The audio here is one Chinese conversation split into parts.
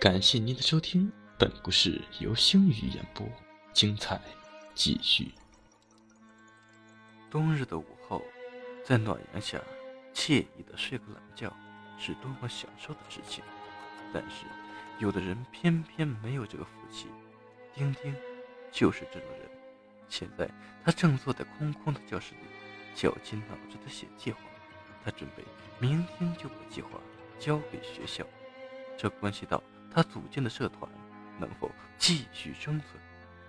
感谢您的收听，本故事由星宇演播，精彩继续。冬日的午后，在暖阳下惬意的睡个懒觉，是多么享受的事情。但是，有的人偏偏没有这个福气。丁丁就是这种人。现在，他正坐在空空的教室里，绞尽脑汁的写计划。他准备明天就把计划交给学校，这关系到他组建的社团能否继续生存，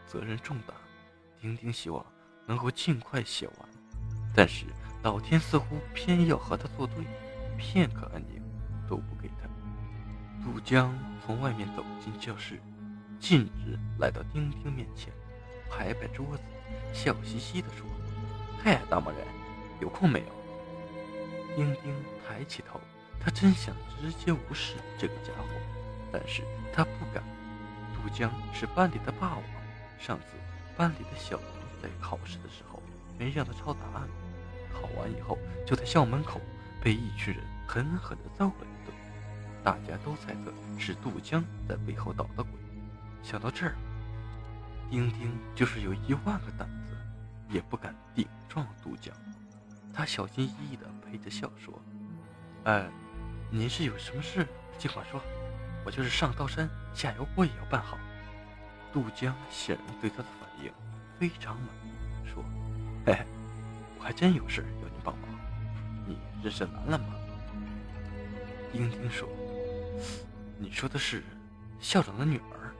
责任重大。丁丁希望。能够尽快写完，但是老天似乎偏要和他作对，片刻安宁都不给他。杜江从外面走进教室，径直来到丁丁面前，拍拍桌子，笑嘻嘻地说：“嗨，大忙人，有空没有？”丁丁抬起头，他真想直接无视这个家伙，但是他不敢。杜江是班里的霸王，上次班里的小。在考试的时候，没让他抄答案，考完以后就在校门口被一群人狠狠地揍了一顿。大家都猜测是杜江在背后捣的鬼。想到这儿，丁丁就是有一万个胆子，也不敢顶撞杜江。他小心翼翼地陪着笑说：“呃，您是有什么事尽管说，我就是上刀山下油锅也要办好。”杜江显然对他的反应。非常满意，说：“嘿嘿，我还真有事要您帮忙。你认识兰兰吗？”丁丁说：“你说的是校长的女儿。”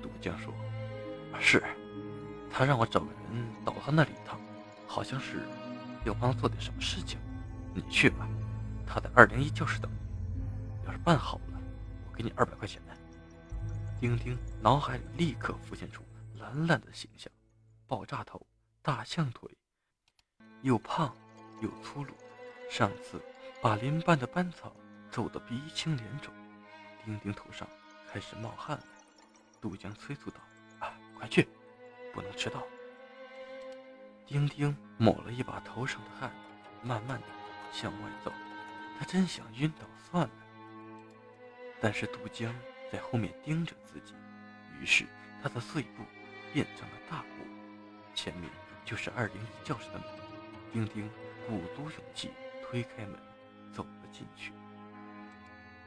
杜江说：“是，他让我找个人到他那里一趟，好像是要帮他做点什么事情。你去吧，他在二零一教室等你。要是办好了，给你二百块钱。”丁丁脑海里立刻浮现出兰兰的形象。爆炸头，大象腿，又胖又粗鲁。上次把邻班的班草揍得鼻青脸肿，丁丁头上开始冒汗了。杜江催促道：“啊，快去，不能迟到。”丁丁抹了一把头上的汗，慢慢的向外走。他真想晕倒算了，但是杜江在后面盯着自己，于是他的碎步变成了大步。前面就是二零一教室的门，丁丁鼓足勇气推开门，走了进去。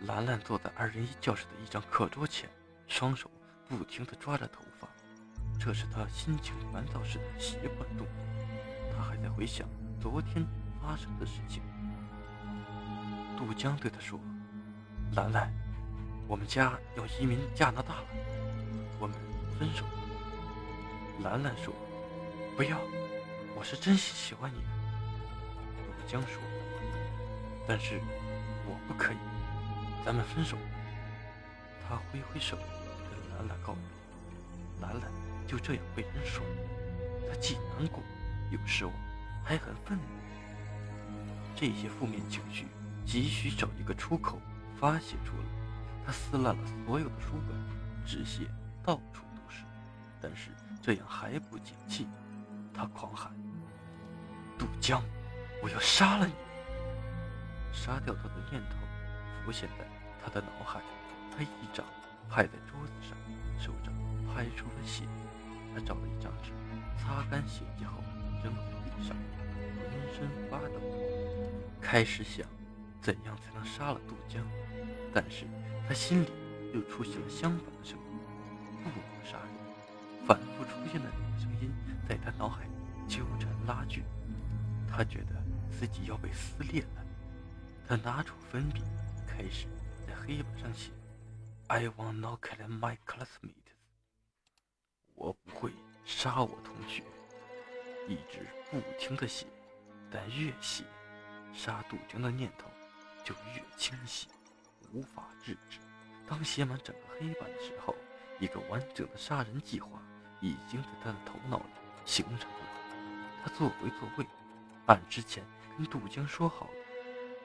兰兰坐在二零一教室的一张课桌前，双手不停地抓着头发，这是她心情烦躁时的习惯动作。她还在回想昨天发生的事情。杜江对她说：“兰兰，我们家要移民加拿大了，我们分手吧。”兰兰说。不要，我是真心喜欢你。杜江说：“但是我不可以，咱们分手。”他挥挥手跟兰兰告别，兰兰就这样被人甩。他既难过又失望，还很愤怒。这些负面情绪急需找一个出口发泄出来。他撕烂了所有的书本，纸屑到处都是。但是这样还不解气。他狂喊：“杜江，我要杀了你！”杀掉他的念头浮现在他的脑海。他一掌拍在桌子上，手掌拍出了血。他找了一张纸，擦干血迹后扔在地上，浑身发抖，开始想怎样才能杀了杜江。但是他心里又出现了相反的声音：不能杀人。反复出现的两个声音。在他脑海里纠缠拉锯，他觉得自己要被撕裂了。他拿出粉笔，开始在黑板上写：“I want not kill my classmates。”我不会杀我同学。一直不停的写，但越写，杀杜江的念头就越清晰，无法制止。当写满整个黑板的时候，一个完整的杀人计划已经在他的头脑里。形成了，他坐回座位，按之前跟杜江说好的，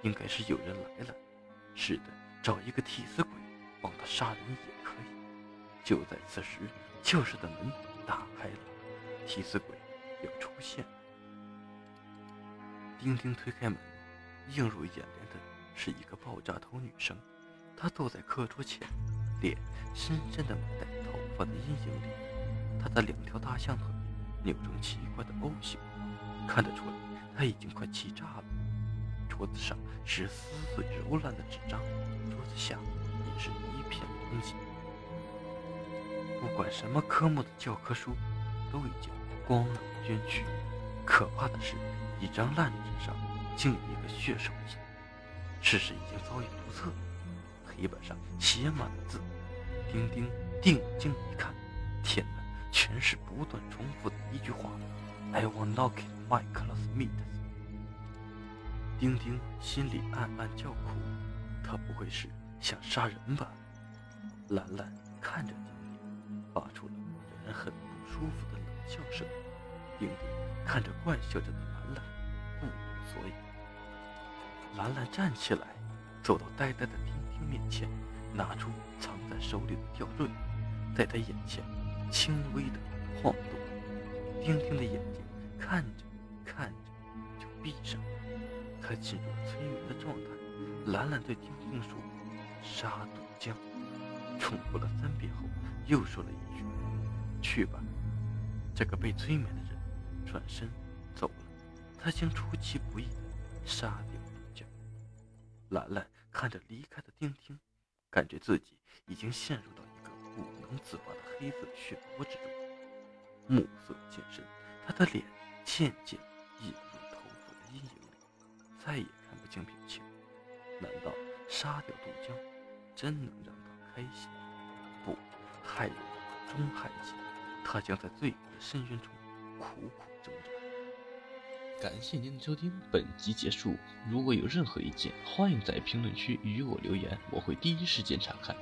应该是有人来了。是的，找一个替死鬼帮他杀人也可以。就在此时，教室的门打开了，替死鬼要出现了。丁丁推开门，映入眼帘的是一个爆炸头女生，她坐在课桌前，脸深深的埋在头发的阴影里。她的两条大象腿扭成奇怪的 O 型，看得出来她已经快气炸了。桌子上是撕碎揉烂的纸张，桌子下也是一片狼藉。不管什么科目的教科书都已经光荣捐躯。可怕的是，一张烂纸上竟有一个血手印，事实已经早已不测。黑板上写满了字。丁丁定睛一看，天哪，全是不断重复的一句话：“I will knock my classmates。”丁丁心里暗暗叫苦，他不会是想杀人吧？兰兰看着丁丁，发出了让人很不舒服的冷笑声。丁丁看着怪笑着的兰兰，不明所以。兰兰站起来，走到呆呆的丁丁面前，拿出藏在手里的吊坠，在他眼前轻微的晃动。丁丁的眼睛看着看着就闭上了，他进入催眠的状态。兰兰对丁丁说：“杀毒浆。”重复了三遍后，又说了一句：“去吧。”这个被催眠的人。转身走了，他将出其不意地杀掉。兰兰看着离开的丁丁，感觉自己已经陷入到一个不能自拔的黑色漩涡之中，暮色渐深，他的脸渐渐隐入头发的阴影里，再也看不清表情。难道杀掉杜江真能让他开心？不，害人终害己，他将在罪恶的深渊中苦苦挣扎。感谢您的收听，本集结束。如果有任何意见，欢迎在评论区与我留言，我会第一时间查看。